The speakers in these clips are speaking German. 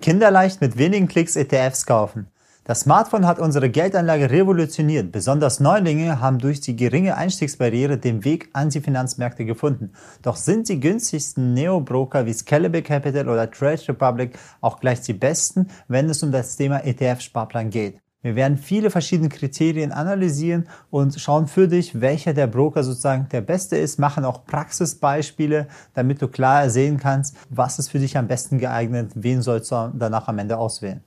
Kinderleicht mit wenigen Klicks ETFs kaufen. Das Smartphone hat unsere Geldanlage revolutioniert. Besonders Neulinge haben durch die geringe Einstiegsbarriere den Weg an die Finanzmärkte gefunden. Doch sind die günstigsten Neo-Broker wie Scalable Capital oder Trade Republic auch gleich die besten, wenn es um das Thema ETF-Sparplan geht? Wir werden viele verschiedene Kriterien analysieren und schauen für dich, welcher der Broker sozusagen der beste ist, machen auch Praxisbeispiele, damit du klar sehen kannst, was ist für dich am besten geeignet, wen sollst du danach am Ende auswählen.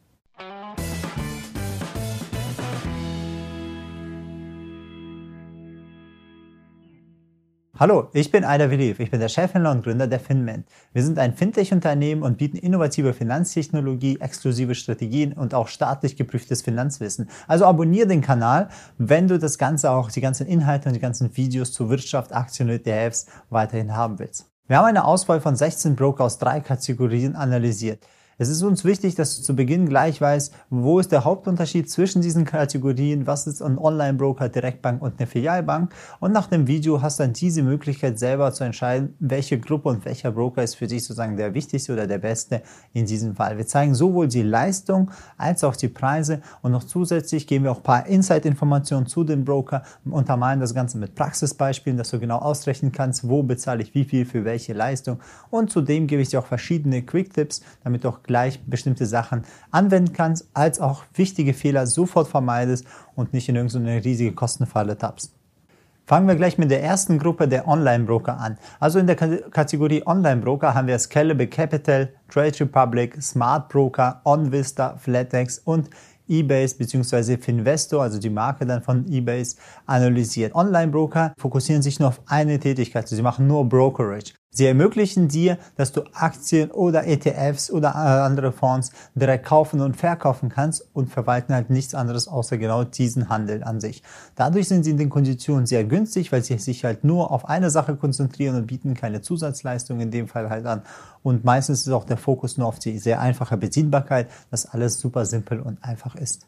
Hallo, ich bin Aida Veliv. Ich bin der Chefhändler und Gründer der FinMint. Wir sind ein Fintech-Unternehmen und bieten innovative Finanztechnologie, exklusive Strategien und auch staatlich geprüftes Finanzwissen. Also abonniere den Kanal, wenn du das Ganze auch, die ganzen Inhalte und die ganzen Videos zu Wirtschaft, Aktien und ETFs weiterhin haben willst. Wir haben eine Auswahl von 16 Broker aus drei Kategorien analysiert. Es ist uns wichtig, dass du zu Beginn gleich weißt, wo ist der Hauptunterschied zwischen diesen Kategorien, was ist ein Online-Broker, Direktbank und eine Filialbank. Und nach dem Video hast du dann diese Möglichkeit selber zu entscheiden, welche Gruppe und welcher Broker ist für dich sozusagen der wichtigste oder der beste in diesem Fall. Wir zeigen sowohl die Leistung als auch die Preise und noch zusätzlich geben wir auch ein paar Insight-Informationen zu dem Broker, untermalen das Ganze mit Praxisbeispielen, dass du genau ausrechnen kannst, wo bezahle ich wie viel für welche Leistung. Und zudem gebe ich dir auch verschiedene Quick-Tipps, damit du auch gleich bestimmte Sachen anwenden kannst, als auch wichtige Fehler sofort vermeidest und nicht in irgendeine riesige Kostenfalle tappst. Fangen wir gleich mit der ersten Gruppe der Online-Broker an. Also in der Kategorie Online-Broker haben wir Scalable Capital, Trade Republic, Smart Broker, OnVista, Flatex und eBase bzw. Finvesto, also die Marke dann von eBase, analysiert. Online-Broker fokussieren sich nur auf eine Tätigkeit. Sie machen nur Brokerage. Sie ermöglichen dir, dass du Aktien oder ETFs oder äh, andere Fonds direkt kaufen und verkaufen kannst und verwalten halt nichts anderes außer genau diesen Handel an sich. Dadurch sind sie in den Konditionen sehr günstig, weil sie sich halt nur auf eine Sache konzentrieren und bieten keine Zusatzleistungen in dem Fall halt an. Und meistens ist auch der Fokus nur auf die sehr einfache Bedienbarkeit, dass alles super simpel und einfach ist.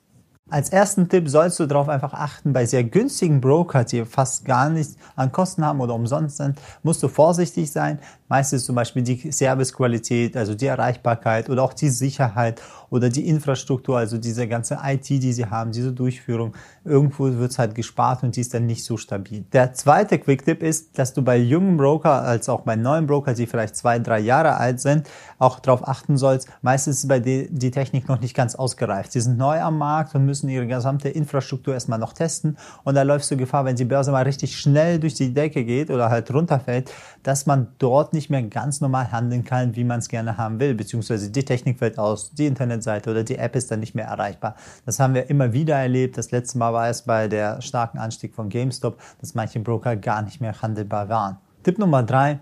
Als ersten Tipp sollst du darauf einfach achten, bei sehr günstigen Broker, die fast gar nichts an Kosten haben oder umsonst sind, musst du vorsichtig sein. Meistens zum Beispiel die Servicequalität, also die Erreichbarkeit oder auch die Sicherheit oder die Infrastruktur, also diese ganze IT, die sie haben, diese Durchführung. Irgendwo wird es halt gespart und die ist dann nicht so stabil. Der zweite Quick-Tipp ist, dass du bei jungen Broker als auch bei neuen Broker, die vielleicht zwei, drei Jahre alt sind, auch darauf achten sollst. Meistens ist bei die, die Technik noch nicht ganz ausgereift. Sie sind neu am Markt und müssen müssen ihre gesamte Infrastruktur erstmal noch testen und da läufst du Gefahr, wenn die Börse mal richtig schnell durch die Decke geht oder halt runterfällt, dass man dort nicht mehr ganz normal handeln kann, wie man es gerne haben will, beziehungsweise die Technik fällt aus, die Internetseite oder die App ist dann nicht mehr erreichbar. Das haben wir immer wieder erlebt. Das letzte Mal war es bei der starken Anstieg von GameStop, dass manche Broker gar nicht mehr handelbar waren. Tipp Nummer drei,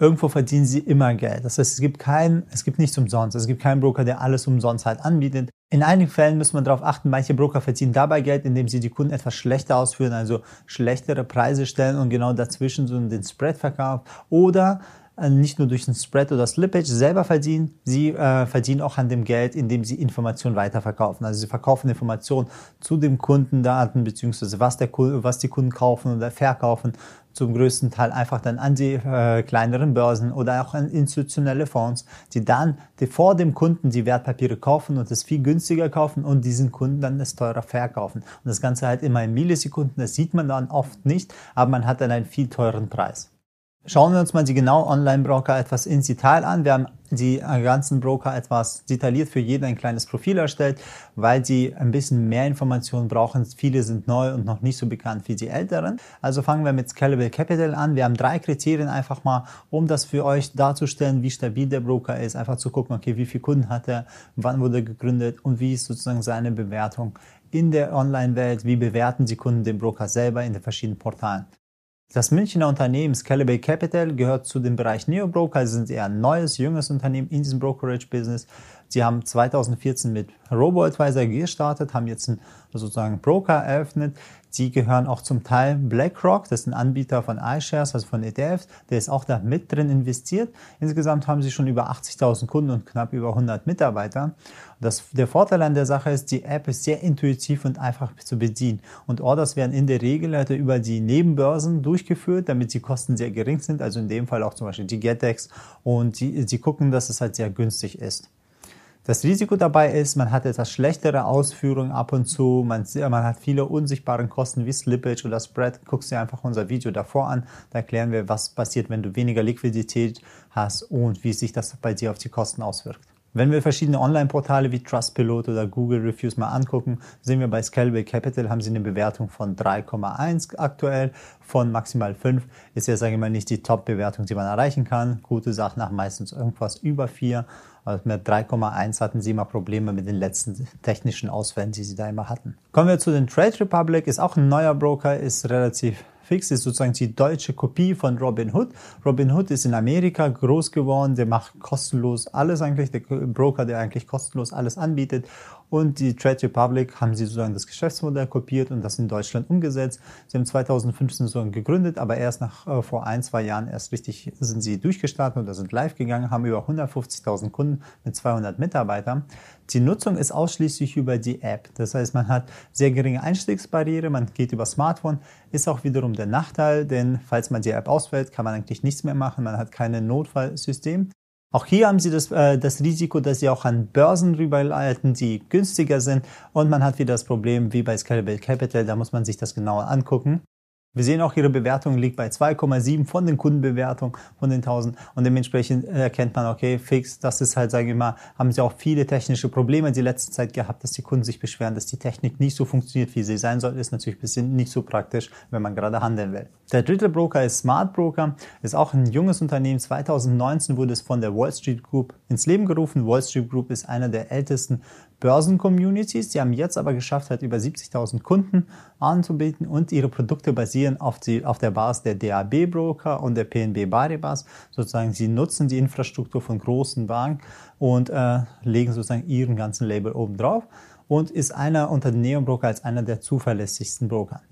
irgendwo verdienen sie immer Geld. Das heißt, es gibt keinen, es gibt nichts umsonst. Es gibt keinen Broker, der alles umsonst halt anbietet. In einigen Fällen muss man darauf achten, manche Broker verdienen dabei Geld, indem sie die Kunden etwas schlechter ausführen, also schlechtere Preise stellen und genau dazwischen so den Spread verkaufen. Oder nicht nur durch den Spread oder Slippage selber verdienen, sie äh, verdienen auch an dem Geld, indem sie Informationen weiterverkaufen. Also sie verkaufen Informationen zu den Kundendaten beziehungsweise was, der, was die Kunden kaufen oder verkaufen zum größten Teil einfach dann an die äh, kleineren Börsen oder auch an institutionelle Fonds, die dann die vor dem Kunden die Wertpapiere kaufen und es viel günstiger kaufen und diesen Kunden dann es teurer verkaufen. Und das Ganze halt immer in Millisekunden, das sieht man dann oft nicht, aber man hat dann einen viel teuren Preis. Schauen wir uns mal die genau Online-Broker etwas ins Detail an. Wir haben die ganzen Broker etwas detailliert für jeden ein kleines Profil erstellt, weil sie ein bisschen mehr Informationen brauchen. Viele sind neu und noch nicht so bekannt wie die älteren. Also fangen wir mit Scalable Capital an. Wir haben drei Kriterien einfach mal, um das für euch darzustellen, wie stabil der Broker ist. Einfach zu gucken, okay, wie viele Kunden hat er, wann wurde er gegründet und wie ist sozusagen seine Bewertung in der Online-Welt. Wie bewerten die Kunden den Broker selber in den verschiedenen Portalen? Das Münchner Unternehmen Scalable Capital gehört zu dem Bereich Neobroker. Sie sind eher ein neues, junges Unternehmen in diesem Brokerage-Business. Sie haben 2014 mit Robo-Advisor gestartet, haben jetzt einen sozusagen Broker eröffnet. Sie gehören auch zum Teil BlackRock, das ist ein Anbieter von iShares, also von ETFs, der ist auch da mit drin investiert. Insgesamt haben sie schon über 80.000 Kunden und knapp über 100 Mitarbeiter. Das, der Vorteil an der Sache ist, die App ist sehr intuitiv und einfach zu bedienen. Und Orders werden in der Regel halt über die Nebenbörsen durchgeführt, damit die Kosten sehr gering sind. Also in dem Fall auch zum Beispiel die GetEx. Und die, sie gucken, dass es halt sehr günstig ist. Das Risiko dabei ist, man hat etwas schlechtere Ausführungen ab und zu, man, man hat viele unsichtbare Kosten wie Slippage oder Spread. Guckst dir einfach unser Video davor an, da erklären wir, was passiert, wenn du weniger Liquidität hast und wie sich das bei dir auf die Kosten auswirkt. Wenn wir verschiedene Online-Portale wie Trustpilot oder Google Reviews mal angucken, sehen wir bei Scalable Capital haben sie eine Bewertung von 3,1 aktuell, von maximal 5 ist ja, sage ich mal, nicht die Top-Bewertung, die man erreichen kann. Gute Sachen nach meistens irgendwas über 4. Also mit 3,1 hatten sie immer Probleme mit den letzten technischen Ausfällen, die sie da immer hatten. Kommen wir zu den Trade Republic, ist auch ein neuer Broker, ist relativ Fix ist sozusagen die deutsche Kopie von Robinhood. Robinhood ist in Amerika groß geworden, der macht kostenlos alles eigentlich, der Broker, der eigentlich kostenlos alles anbietet. Und die Trade Republic haben sie sozusagen das Geschäftsmodell kopiert und das in Deutschland umgesetzt. Sie haben 2015 sozusagen gegründet, aber erst nach äh, vor ein, zwei Jahren erst richtig sind sie durchgestartet oder sind live gegangen, haben über 150.000 Kunden mit 200 Mitarbeitern. Die Nutzung ist ausschließlich über die App. Das heißt, man hat sehr geringe Einstiegsbarriere, man geht über Smartphone, ist auch wiederum der Nachteil, denn falls man die App ausfällt, kann man eigentlich nichts mehr machen, man hat kein Notfallsystem. Auch hier haben Sie das, äh, das Risiko, dass Sie auch an Börsen rüberleiten, die günstiger sind. Und man hat wieder das Problem wie bei Scalable Capital, da muss man sich das genauer angucken. Wir sehen auch, Ihre Bewertung liegt bei 2,7 von den Kundenbewertungen von den 1000 und dementsprechend erkennt man, okay, fix, das ist halt, sage ich mal, haben Sie auch viele technische Probleme die letzte Zeit gehabt, dass die Kunden sich beschweren, dass die Technik nicht so funktioniert, wie sie sein soll, ist natürlich ein bisschen nicht so praktisch, wenn man gerade handeln will. Der dritte Broker ist Smart Broker, ist auch ein junges Unternehmen. 2019 wurde es von der Wall Street Group ins Leben gerufen. Wall Street Group ist einer der ältesten Börsen-Communities. Die haben jetzt aber geschafft, halt über 70.000 Kunden anzubieten und ihre Produkte basieren auf, die, auf der Basis der DAB-Broker und der PNB Paribas. Sozusagen, sie nutzen die Infrastruktur von großen Banken und äh, legen sozusagen ihren ganzen Label oben drauf und ist einer unter den Neon-Broker als einer der zuverlässigsten Broker.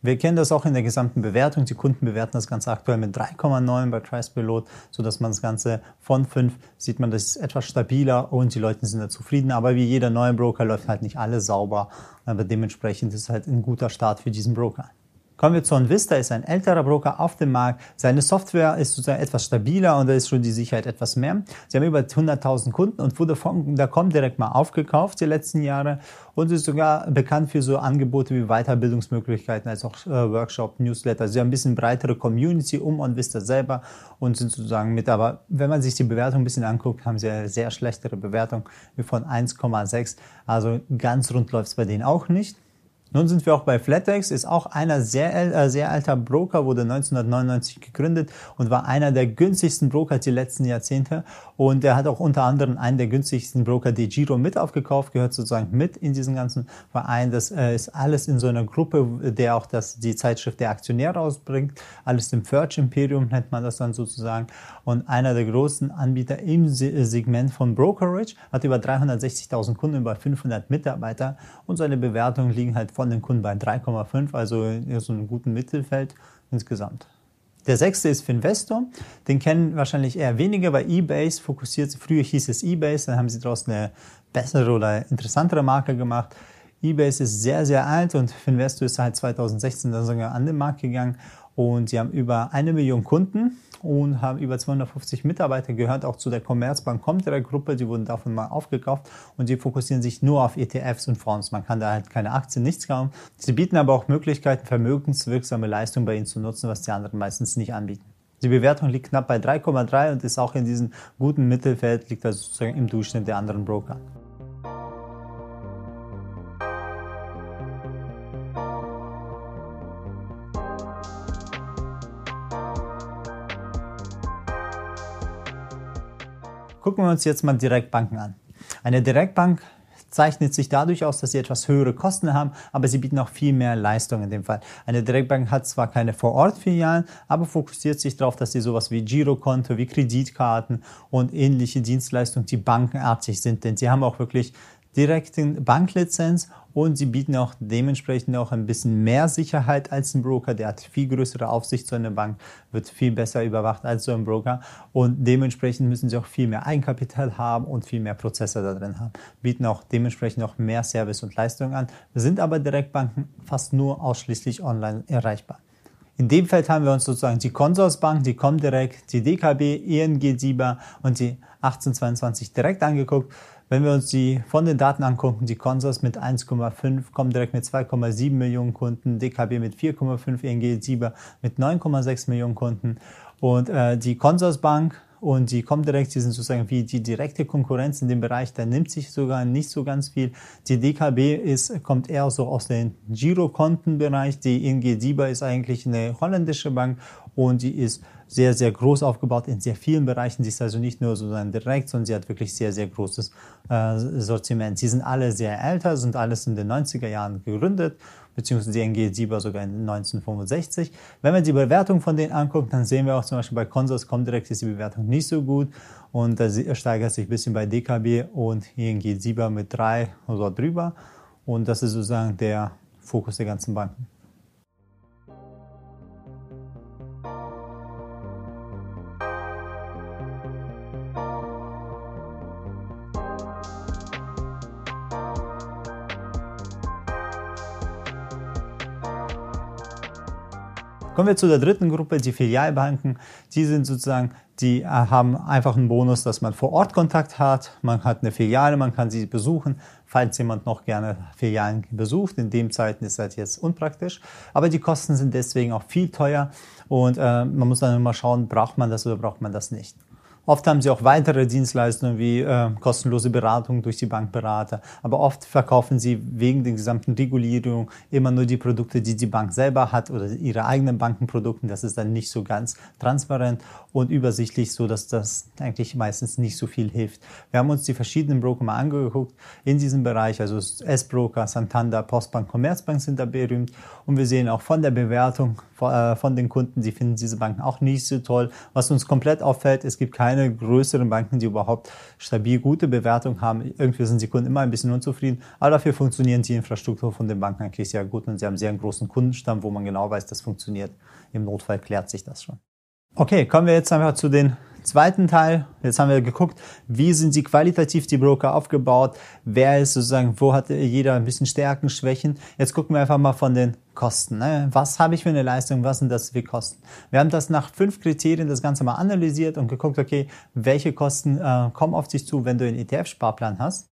Wir kennen das auch in der gesamten Bewertung. Die Kunden bewerten das Ganze aktuell mit 3,9 bei Price Pilot, so dass man das Ganze von 5 sieht man, das ist etwas stabiler und die Leute sind da zufrieden. Aber wie jeder neue Broker läuft halt nicht alles sauber. Aber dementsprechend ist es halt ein guter Start für diesen Broker. Kommen wir zu Onvista, ist ein älterer Broker auf dem Markt. Seine Software ist sozusagen etwas stabiler und da ist schon die Sicherheit etwas mehr. Sie haben über 100.000 Kunden und wurde von der Com direkt mal aufgekauft die letzten Jahre und ist sogar bekannt für so Angebote wie Weiterbildungsmöglichkeiten als auch äh, Workshop, Newsletter. Sie haben ein bisschen breitere Community um Onvista selber und sind sozusagen mit, aber wenn man sich die Bewertung ein bisschen anguckt, haben sie eine sehr schlechtere Bewertung wie von 1,6. Also ganz rund läuft es bei denen auch nicht. Nun sind wir auch bei Flatex, ist auch einer sehr, äh, sehr alter Broker, wurde 1999 gegründet und war einer der günstigsten Broker die letzten Jahrzehnte. Und er hat auch unter anderem einen der günstigsten Broker, die Giro, mit aufgekauft, gehört sozusagen mit in diesen ganzen Verein. Das äh, ist alles in so einer Gruppe, der auch das, die Zeitschrift der Aktionär rausbringt. Alles im Search Imperium nennt man das dann sozusagen. Und einer der großen Anbieter im Segment von Brokerage hat über 360.000 Kunden, über 500 Mitarbeiter und seine Bewertungen liegen halt von den Kunden bei 3,5, also so einem guten Mittelfeld insgesamt. Der sechste ist Finvestor. Den kennen wahrscheinlich eher weniger, weil eBase fokussiert, früher hieß es eBase, dann haben sie daraus eine bessere oder interessantere Marke gemacht. eBase ist sehr, sehr alt und Finvestor ist seit 2016 dann sogar an den Markt gegangen und sie haben über eine Million Kunden und haben über 250 Mitarbeiter, gehört auch zu der Commerzbank Comdirect Gruppe, die wurden davon mal aufgekauft und die fokussieren sich nur auf ETFs und Fonds. Man kann da halt keine Aktien, nichts kaufen. Sie bieten aber auch Möglichkeiten, vermögenswirksame Leistungen bei ihnen zu nutzen, was die anderen meistens nicht anbieten. Die Bewertung liegt knapp bei 3,3 und ist auch in diesem guten Mittelfeld, liegt also sozusagen im Durchschnitt der anderen Broker. Gucken wir uns jetzt mal Direktbanken an. Eine Direktbank zeichnet sich dadurch aus, dass sie etwas höhere Kosten haben, aber sie bieten auch viel mehr Leistung in dem Fall. Eine Direktbank hat zwar keine Vorortfilialen, aber fokussiert sich darauf, dass sie sowas wie Girokonto, wie Kreditkarten und ähnliche Dienstleistungen, die bankenartig sind, denn sie haben auch wirklich direkten Banklizenz und sie bieten auch dementsprechend auch ein bisschen mehr Sicherheit als ein Broker. Der hat viel größere Aufsicht zu einer Bank, wird viel besser überwacht als so ein Broker und dementsprechend müssen sie auch viel mehr Eigenkapital haben und viel mehr Prozesse da drin haben. Bieten auch dementsprechend auch mehr Service und Leistungen an, sind aber Direktbanken fast nur ausschließlich online erreichbar. In dem Feld haben wir uns sozusagen die Consorsbank, die Comdirect, die DKB, ING, SIBA und die 1822 direkt angeguckt. Wenn wir uns die von den Daten angucken, die Consors mit 1,5, kommen direkt mit 2,7 Millionen Kunden, DKB mit 4,5, ING Sieber mit 9,6 Millionen Kunden. Und äh, die Consorsbank und die Comdirect, die sind sozusagen wie die direkte Konkurrenz in dem Bereich, da nimmt sich sogar nicht so ganz viel. Die DKB ist, kommt eher so aus dem Girokontenbereich. Die ING Sieber ist eigentlich eine holländische Bank und die ist sehr, sehr groß aufgebaut in sehr vielen Bereichen. Sie ist also nicht nur sozusagen direkt, sondern sie hat wirklich sehr, sehr großes äh, Sortiment. Sie sind alle sehr älter, sind alles in den 90er Jahren gegründet, beziehungsweise die NG Sieber sogar in 1965. Wenn man die Bewertung von denen anguckt, dann sehen wir auch zum Beispiel bei Consors Comdirect ist die Bewertung nicht so gut und da steigert sich ein bisschen bei DKB und ING Sieber mit drei oder drüber und das ist sozusagen der Fokus der ganzen Banken. Kommen wir zu der dritten Gruppe, die Filialbanken. Die sind sozusagen, die äh, haben einfach einen Bonus, dass man vor Ort Kontakt hat. Man hat eine Filiale, man kann sie besuchen, falls jemand noch gerne Filialen besucht. In dem Zeiten ist das jetzt unpraktisch. Aber die Kosten sind deswegen auch viel teuer und äh, man muss dann immer schauen, braucht man das oder braucht man das nicht. Oft haben sie auch weitere Dienstleistungen wie äh, kostenlose Beratung durch die Bankberater. Aber oft verkaufen sie wegen der gesamten Regulierung immer nur die Produkte, die die Bank selber hat oder ihre eigenen Bankenprodukte. Das ist dann nicht so ganz transparent und übersichtlich, so dass das eigentlich meistens nicht so viel hilft. Wir haben uns die verschiedenen Broker mal angeguckt in diesem Bereich. Also S-Broker, Santander, Postbank, Commerzbank sind da berühmt. Und wir sehen auch von der Bewertung äh, von den Kunden, sie finden diese Banken auch nicht so toll. Was uns komplett auffällt, es gibt keine keine größeren Banken, die überhaupt stabil gute Bewertung haben. Irgendwie sind die Kunden immer ein bisschen unzufrieden, aber dafür funktionieren die Infrastruktur von den Banken eigentlich sehr gut und sie haben sehr einen großen Kundenstamm, wo man genau weiß, das funktioniert. Im Notfall klärt sich das schon. Okay, kommen wir jetzt einfach zu den zweiten Teil. Jetzt haben wir geguckt, wie sind sie qualitativ die Broker aufgebaut, wer ist sozusagen, wo hat jeder ein bisschen Stärken, Schwächen. Jetzt gucken wir einfach mal von den Kosten. Ne? Was habe ich für eine Leistung, was sind das für Kosten? Wir haben das nach fünf Kriterien das Ganze mal analysiert und geguckt, okay, welche Kosten äh, kommen auf dich zu, wenn du einen ETF-Sparplan hast.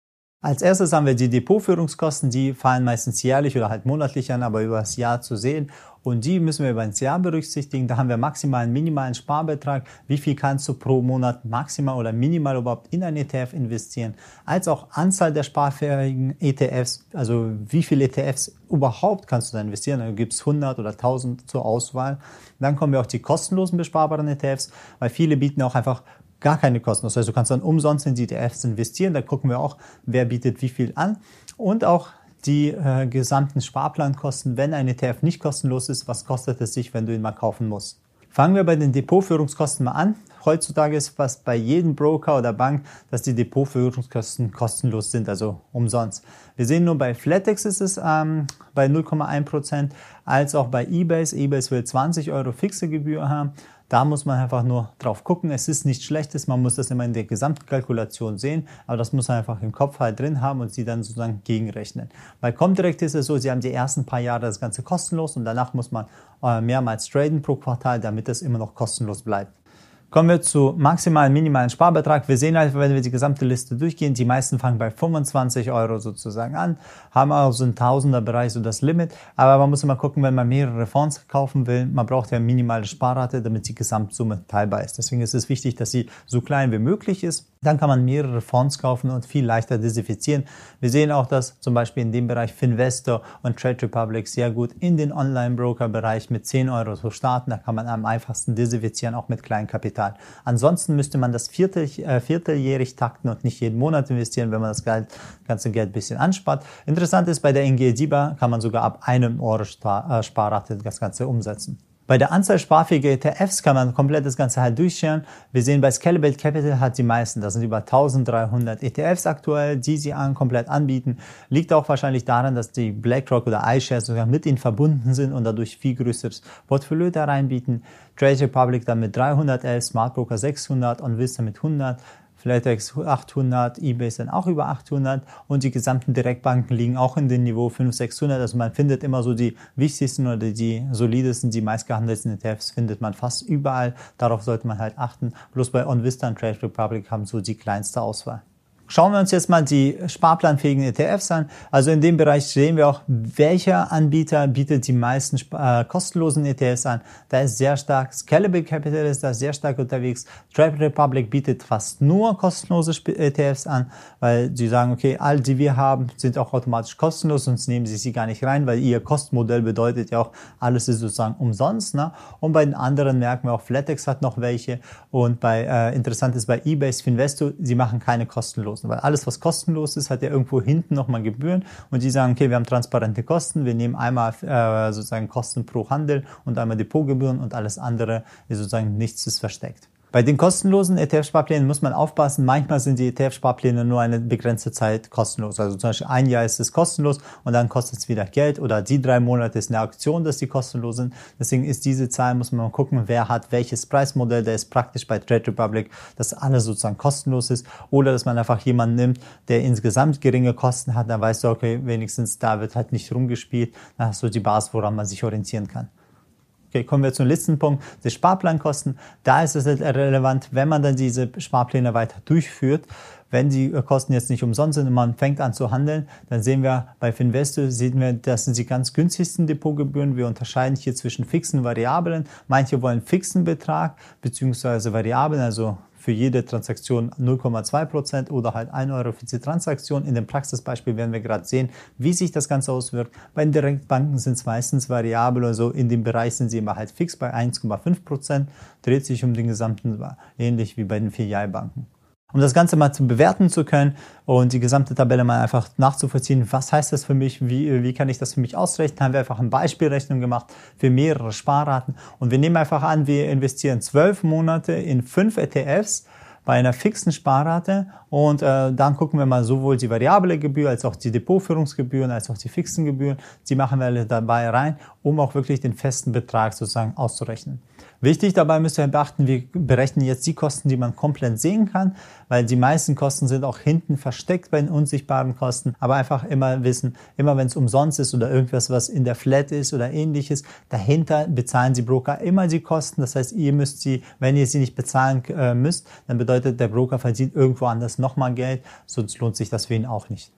Als erstes haben wir die Depotführungskosten, die fallen meistens jährlich oder halt monatlich an, aber über das Jahr zu sehen. Und die müssen wir über das Jahr berücksichtigen. Da haben wir maximal einen minimalen Sparbetrag. Wie viel kannst du pro Monat maximal oder minimal überhaupt in ein ETF investieren? Als auch Anzahl der sparfähigen ETFs. Also wie viele ETFs überhaupt kannst du da investieren? Da gibt es 100 oder 1000 zur Auswahl. Dann kommen wir auch die kostenlosen besparbaren ETFs, weil viele bieten auch einfach gar keine Kosten. Das heißt, du kannst dann umsonst in die ETFs investieren. Da gucken wir auch, wer bietet wie viel an. Und auch die äh, gesamten Sparplankosten, wenn ein ETF nicht kostenlos ist, was kostet es sich, wenn du ihn mal kaufen musst. Fangen wir bei den Depotführungskosten mal an. Heutzutage ist fast bei jedem Broker oder Bank, dass die Depotführungskosten kostenlos sind, also umsonst. Wir sehen nur bei Flatex ist es ähm, bei 0,1%, als auch bei Ebase. Ebase will 20 Euro fixe Gebühr haben. Da muss man einfach nur drauf gucken. Es ist nichts Schlechtes, man muss das immer in der Gesamtkalkulation sehen, aber das muss man einfach im Kopf halt drin haben und sie dann sozusagen gegenrechnen. Bei Comdirect ist es so, sie haben die ersten paar Jahre das Ganze kostenlos und danach muss man äh, mehrmals traden pro Quartal, damit es immer noch kostenlos bleibt. Kommen wir zu maximalen, minimalen Sparbetrag. Wir sehen einfach, wenn wir die gesamte Liste durchgehen, die meisten fangen bei 25 Euro sozusagen an, haben also im Tausenderbereich so das Limit. Aber man muss immer gucken, wenn man mehrere Fonds kaufen will, man braucht ja eine minimale Sparrate, damit die Gesamtsumme teilbar ist. Deswegen ist es wichtig, dass sie so klein wie möglich ist. Dann kann man mehrere Fonds kaufen und viel leichter diversifizieren. Wir sehen auch, dass zum Beispiel in dem Bereich Finvestor und Trade Republic sehr gut in den Online-Broker-Bereich mit 10 Euro so starten. Da kann man am einfachsten diversifizieren, auch mit kleinem Kapital. Ansonsten müsste man das viertel, äh, vierteljährig takten und nicht jeden Monat investieren, wenn man das Geld, ganze Geld ein bisschen anspart. Interessant ist, bei der NG Diba kann man sogar ab einem Euro äh, Sparrate das Ganze umsetzen. Bei der Anzahl sparfähiger ETFs kann man komplett das Ganze halt durchscheren. Wir sehen, bei Scalable Capital hat die meisten, das sind über 1300 ETFs aktuell, die sie an, komplett anbieten. Liegt auch wahrscheinlich daran, dass die BlackRock oder iShares sogar mit ihnen verbunden sind und dadurch viel größeres Portfolio da reinbieten. Trade Republic dann mit 311, Smart Broker 600 und Vista mit 100. Flatex 800, eBay ist dann auch über 800 und die gesamten Direktbanken liegen auch in dem Niveau 500, 600. Also man findet immer so die wichtigsten oder die solidesten, die meistgehandelten ETFs findet man fast überall. Darauf sollte man halt achten. Bloß bei OnVista und Trade Republic haben so die kleinste Auswahl. Schauen wir uns jetzt mal die sparplanfähigen ETFs an. Also in dem Bereich sehen wir auch, welcher Anbieter bietet die meisten äh, kostenlosen ETFs an. Da ist sehr stark, Scalable Capital ist da sehr stark unterwegs. Trade Republic bietet fast nur kostenlose ETFs an, weil sie sagen, okay, all die wir haben, sind auch automatisch kostenlos, sonst nehmen sie sie gar nicht rein, weil ihr Kostenmodell bedeutet ja auch, alles ist sozusagen umsonst. Ne? Und bei den anderen merken wir auch, Flatex hat noch welche und bei, äh, interessant ist bei eBay, Finvesto, sie machen keine kostenlosen kosten, weil alles, was kostenlos ist, hat ja irgendwo hinten nochmal Gebühren und die sagen, okay, wir haben transparente Kosten, wir nehmen einmal äh, sozusagen Kosten pro Handel und einmal Depotgebühren und alles andere ist sozusagen nichts ist versteckt. Bei den kostenlosen ETF-Sparplänen muss man aufpassen. Manchmal sind die ETF-Sparpläne nur eine begrenzte Zeit kostenlos. Also zum Beispiel ein Jahr ist es kostenlos und dann kostet es wieder Geld oder die drei Monate ist eine Auktion, dass die kostenlos sind. Deswegen ist diese Zahl, muss man gucken, wer hat welches Preismodell. Der ist praktisch bei Trade Republic, dass alles sozusagen kostenlos ist oder dass man einfach jemanden nimmt, der insgesamt geringe Kosten hat. Dann weißt du, okay, wenigstens da wird halt nicht rumgespielt. Dann hast du die Basis, woran man sich orientieren kann. Okay, kommen wir zum letzten Punkt, die Sparplankosten. Da ist es relevant, wenn man dann diese Sparpläne weiter durchführt. Wenn die Kosten jetzt nicht umsonst sind und man fängt an zu handeln, dann sehen wir bei Finvesto, sehen wir, das sind die ganz günstigsten Depotgebühren. Wir unterscheiden hier zwischen fixen und variablen. Manche wollen fixen Betrag beziehungsweise variablen, also für jede Transaktion 0,2 Prozent oder halt 1 Euro für die Transaktion. In dem Praxisbeispiel werden wir gerade sehen, wie sich das Ganze auswirkt. Bei den Direktbanken sind es meistens variabel, also in dem Bereich sind sie immer halt fix bei 1,5 Prozent, dreht sich um den gesamten, ähnlich wie bei den Filialbanken um das Ganze mal zu bewerten zu können und die gesamte Tabelle mal einfach nachzuvollziehen, was heißt das für mich, wie, wie kann ich das für mich ausrechnen, haben wir einfach eine Beispielrechnung gemacht für mehrere Sparraten und wir nehmen einfach an, wir investieren zwölf Monate in fünf ETFs bei einer fixen Sparrate und äh, dann gucken wir mal sowohl die variable Gebühr als auch die Depotführungsgebühren als auch die fixen Gebühren, die machen wir alle dabei rein, um auch wirklich den festen Betrag sozusagen auszurechnen. Wichtig dabei müsst ihr beachten, wir berechnen jetzt die Kosten, die man komplett sehen kann, weil die meisten Kosten sind auch hinten versteckt bei den unsichtbaren Kosten, aber einfach immer wissen, immer wenn es umsonst ist oder irgendwas, was in der Flat ist oder ähnliches, dahinter bezahlen die Broker immer die Kosten. Das heißt, ihr müsst sie, wenn ihr sie nicht bezahlen äh, müsst, dann bedeutet der Broker verdient irgendwo anders nochmal Geld, sonst lohnt sich das für ihn auch nicht.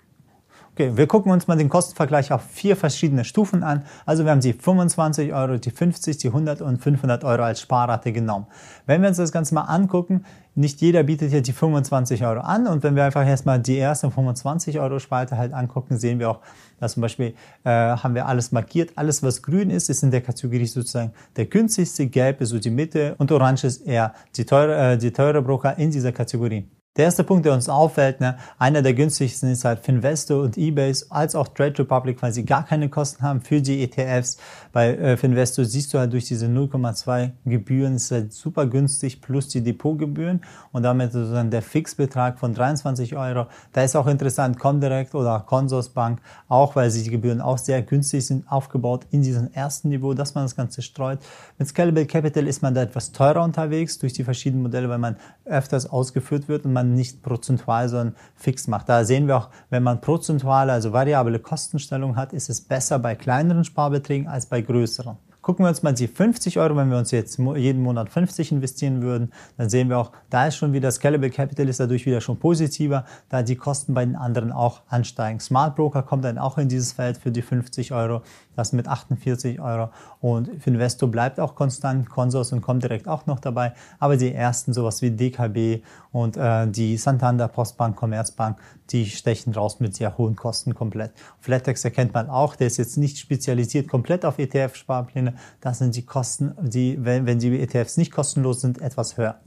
Okay, wir gucken uns mal den Kostenvergleich auf vier verschiedene Stufen an. Also wir haben die 25 Euro, die 50, die 100 und 500 Euro als Sparrate genommen. Wenn wir uns das Ganze mal angucken, nicht jeder bietet hier die 25 Euro an und wenn wir einfach erstmal die erste 25 Euro Spalte halt angucken, sehen wir auch, dass zum Beispiel äh, haben wir alles markiert. Alles, was grün ist, ist in der Kategorie sozusagen der günstigste, gelb ist so die Mitte und orange ist eher die teure, äh, die teure Broker in dieser Kategorie. Der erste Punkt, der uns auffällt, ne, einer der günstigsten ist halt Finvesto und Ebase, als auch Trade Republic, weil sie gar keine Kosten haben für die ETFs. Bei äh, Finvesto siehst du halt durch diese 0,2 Gebühren ist halt super günstig plus die Depotgebühren und damit sozusagen der Fixbetrag von 23 Euro. Da ist auch interessant Comdirect oder Consorsbank, auch weil sie die Gebühren auch sehr günstig sind, aufgebaut in diesem ersten Niveau, dass man das Ganze streut. Mit Scalable Capital ist man da etwas teurer unterwegs durch die verschiedenen Modelle, weil man öfters ausgeführt wird und man man nicht prozentual, sondern fix macht. Da sehen wir auch, wenn man prozentuale, also variable Kostenstellung hat, ist es besser bei kleineren Sparbeträgen als bei größeren. Gucken wir uns mal die 50 Euro, wenn wir uns jetzt jeden Monat 50 investieren würden, dann sehen wir auch, da ist schon wieder Scalable Capital ist dadurch wieder schon positiver, da die Kosten bei den anderen auch ansteigen. Smart Broker kommt dann auch in dieses Feld für die 50 Euro, das mit 48 Euro und Investo bleibt auch konstant, Consors und kommt direkt auch noch dabei, aber die ersten sowas wie DKB und äh, die Santander, Postbank, Commerzbank, die stechen raus mit sehr hohen Kosten komplett. Flatex erkennt man auch, der ist jetzt nicht spezialisiert komplett auf ETF-Sparpläne. Da sind die Kosten, die, wenn, wenn die ETFs nicht kostenlos sind, etwas höher.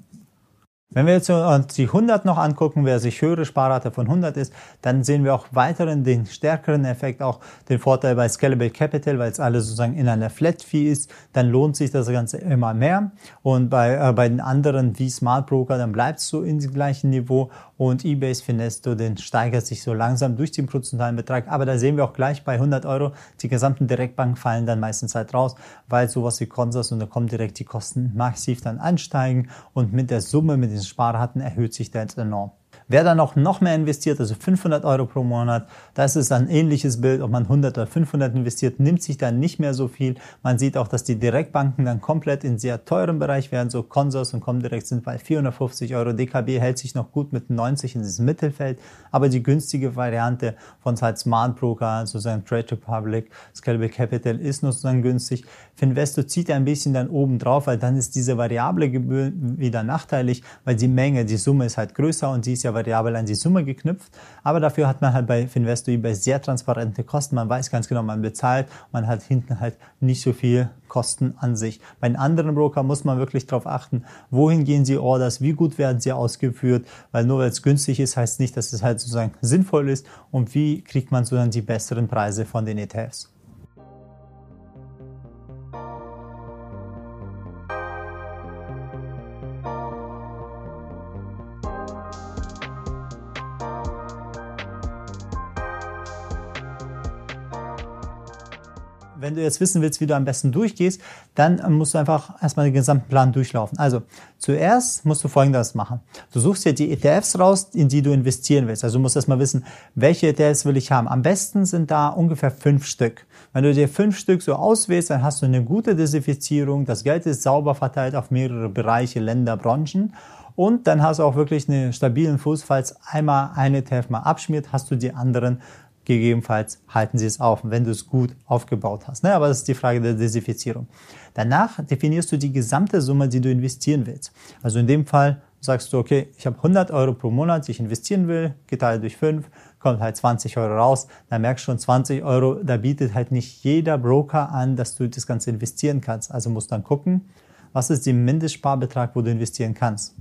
Wenn wir jetzt uns die 100 noch angucken, wer sich höhere Sparrate von 100 ist, dann sehen wir auch weiteren den stärkeren Effekt, auch den Vorteil bei Scalable Capital, weil es alles sozusagen in einer Flat Fee ist, dann lohnt sich das Ganze immer mehr. Und bei, äh, bei den anderen wie Smart Broker, dann bleibt es so in dem gleichen Niveau und Ebase Finesto, den steigert sich so langsam durch den prozentualen Betrag. Aber da sehen wir auch gleich bei 100 Euro, die gesamten Direktbanken fallen dann meistens halt raus, weil sowas wie Consors und da kommen direkt die Kosten massiv dann ansteigen und mit der Summe, mit den Sparraten erhöht sich jetzt enorm. Wer dann auch noch mehr investiert, also 500 Euro pro Monat, das ist ein ähnliches Bild, ob man 100 oder 500 investiert, nimmt sich dann nicht mehr so viel. Man sieht auch, dass die Direktbanken dann komplett in sehr teuren Bereich werden, so Consors und Comdirect sind bei 450 Euro, DKB hält sich noch gut mit 90 in diesem Mittelfeld, aber die günstige Variante von halt Smart Broker, sozusagen Trade Republic, Scalable Capital ist noch sozusagen günstig. Finvesto zieht ein bisschen dann oben drauf, weil dann ist diese variable Gebühr wieder nachteilig, weil die Menge, die Summe ist halt größer und sie ist ja variabel an die Summe geknüpft. Aber dafür hat man halt bei Finvesto eBay sehr transparente Kosten. Man weiß ganz genau, man bezahlt, man hat hinten halt nicht so viel Kosten an sich. Bei den anderen Broker muss man wirklich darauf achten, wohin gehen sie Orders, wie gut werden sie ausgeführt, weil nur weil es günstig ist, heißt nicht, dass es halt sozusagen sinnvoll ist und wie kriegt man sozusagen die besseren Preise von den ETFs. Du jetzt wissen willst, wie du am besten durchgehst, dann musst du einfach erstmal den gesamten Plan durchlaufen. Also zuerst musst du folgendes machen. Du suchst dir die ETFs raus, in die du investieren willst. Also du musst erstmal wissen, welche ETFs will ich haben. Am besten sind da ungefähr fünf Stück. Wenn du dir fünf Stück so auswählst, dann hast du eine gute Diversifizierung. Das Geld ist sauber verteilt auf mehrere Bereiche, Länder, Branchen. Und dann hast du auch wirklich einen stabilen Fuß, falls einmal eine ETF mal abschmiert, hast du die anderen gegebenenfalls halten sie es auf, wenn du es gut aufgebaut hast. Ne? Aber das ist die Frage der Desifizierung. Danach definierst du die gesamte Summe, die du investieren willst. Also in dem Fall sagst du, okay, ich habe 100 Euro pro Monat, die ich investieren will, geteilt durch 5, kommt halt 20 Euro raus. Da merkst du schon 20 Euro, da bietet halt nicht jeder Broker an, dass du das Ganze investieren kannst. Also musst dann gucken, was ist der Mindestsparbetrag, wo du investieren kannst.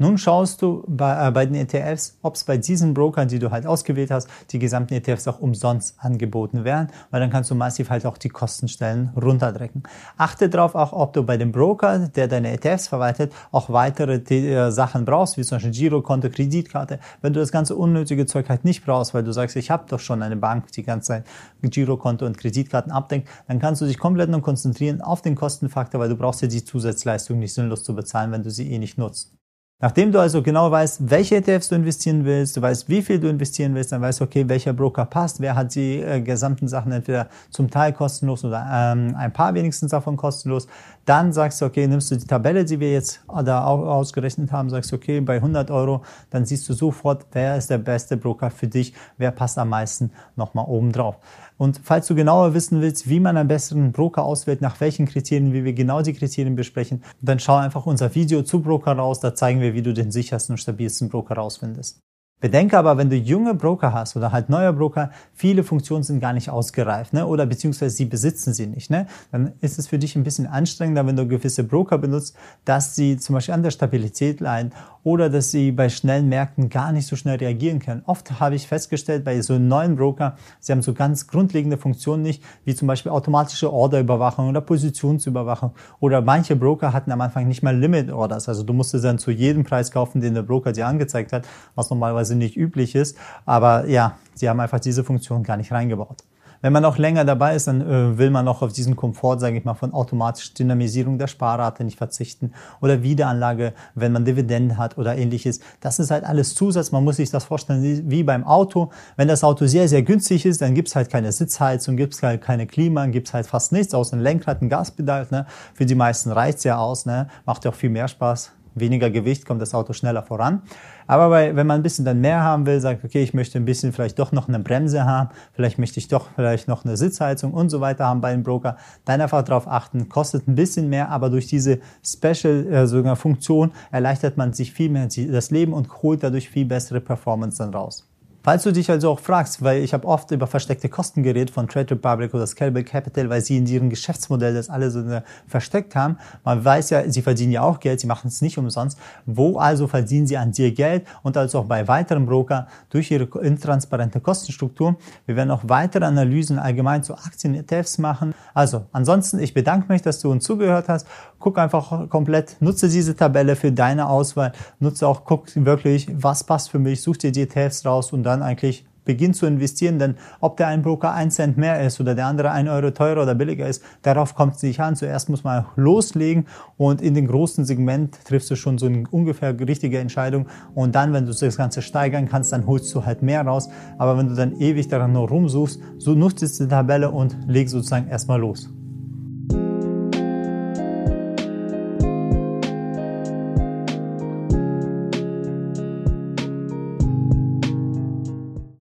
Nun schaust du bei, äh, bei den ETFs, ob es bei diesen Brokern, die du halt ausgewählt hast, die gesamten ETFs auch umsonst angeboten werden, weil dann kannst du massiv halt auch die Kostenstellen runterdrücken. Achte darauf auch, ob du bei dem Broker, der deine ETFs verwaltet, auch weitere äh, Sachen brauchst, wie zum Beispiel Girokonto, Kreditkarte. Wenn du das ganze unnötige Zeug halt nicht brauchst, weil du sagst, ich habe doch schon eine Bank, die ganze Zeit Girokonto und Kreditkarten abdenkt, dann kannst du dich komplett nur konzentrieren auf den Kostenfaktor, weil du brauchst ja die Zusatzleistung nicht sinnlos zu bezahlen, wenn du sie eh nicht nutzt. Nachdem du also genau weißt, welche ETFs du investieren willst, du weißt, wie viel du investieren willst, dann weißt du, okay, welcher Broker passt, wer hat die äh, gesamten Sachen entweder zum Teil kostenlos oder ähm, ein paar wenigstens davon kostenlos. Dann sagst du, okay, nimmst du die Tabelle, die wir jetzt da ausgerechnet haben, sagst du, okay, bei 100 Euro, dann siehst du sofort, wer ist der beste Broker für dich, wer passt am meisten nochmal oben drauf. Und falls du genauer wissen willst, wie man einen besseren Broker auswählt, nach welchen Kriterien, wie wir genau die Kriterien besprechen, dann schau einfach unser Video zu Broker raus. Da zeigen wir, wie du den sichersten und stabilsten Broker rausfindest. Bedenke aber, wenn du junge Broker hast oder halt neue Broker, viele Funktionen sind gar nicht ausgereift, ne? oder beziehungsweise sie besitzen sie nicht, ne? dann ist es für dich ein bisschen anstrengender, wenn du gewisse Broker benutzt, dass sie zum Beispiel an der Stabilität leiden oder dass sie bei schnellen Märkten gar nicht so schnell reagieren können. Oft habe ich festgestellt, bei so neuen Broker, sie haben so ganz grundlegende Funktionen nicht, wie zum Beispiel automatische Orderüberwachung oder Positionsüberwachung oder manche Broker hatten am Anfang nicht mal Limit Orders, also du musstest dann zu jedem Preis kaufen, den der Broker dir angezeigt hat, was normalerweise normalerweise nicht üblich ist. Aber ja, sie haben einfach diese Funktion gar nicht reingebaut. Wenn man noch länger dabei ist, dann äh, will man noch auf diesen Komfort, sage ich mal, von automatischer Dynamisierung der Sparrate nicht verzichten oder Wiederanlage, wenn man Dividenden hat oder ähnliches. Das ist halt alles Zusatz. Man muss sich das vorstellen wie beim Auto. Wenn das Auto sehr, sehr günstig ist, dann gibt's halt keine Sitzheizung, gibt's halt keine Klima, gibt's halt fast nichts außer ein Lenkrad, ein Gaspedal. Ne? Für die meisten reicht's ja aus. Ne? Macht ja auch viel mehr Spaß weniger Gewicht kommt das Auto schneller voran. Aber bei, wenn man ein bisschen dann mehr haben will, sagt, okay, ich möchte ein bisschen vielleicht doch noch eine Bremse haben, vielleicht möchte ich doch vielleicht noch eine Sitzheizung und so weiter haben bei einem Broker, dann einfach darauf achten, kostet ein bisschen mehr, aber durch diese Special äh, sogar Funktion erleichtert man sich viel mehr das Leben und holt dadurch viel bessere Performance dann raus. Falls du dich also auch fragst, weil ich habe oft über versteckte Kosten geredet von Trade Republic oder Scalable Capital, weil sie in ihrem Geschäftsmodell das alle so versteckt haben. Man weiß ja, sie verdienen ja auch Geld, sie machen es nicht umsonst. Wo also verdienen sie an dir Geld und also auch bei weiteren Broker durch ihre intransparente Kostenstruktur. Wir werden auch weitere Analysen allgemein zu Aktien-ETFs machen. Also ansonsten, ich bedanke mich, dass du uns zugehört hast. Guck einfach komplett, nutze diese Tabelle für deine Auswahl, nutze auch, guck wirklich, was passt für mich, such dir die ETFs raus und dann eigentlich beginn zu investieren, denn ob der ein Broker ein Cent mehr ist oder der andere ein Euro teurer oder billiger ist, darauf kommt es nicht an. Zuerst muss man loslegen und in den großen Segment triffst du schon so eine ungefähr richtige Entscheidung und dann, wenn du das Ganze steigern kannst, dann holst du halt mehr raus. Aber wenn du dann ewig daran nur rumsuchst, so nutzt die Tabelle und leg sozusagen erstmal los.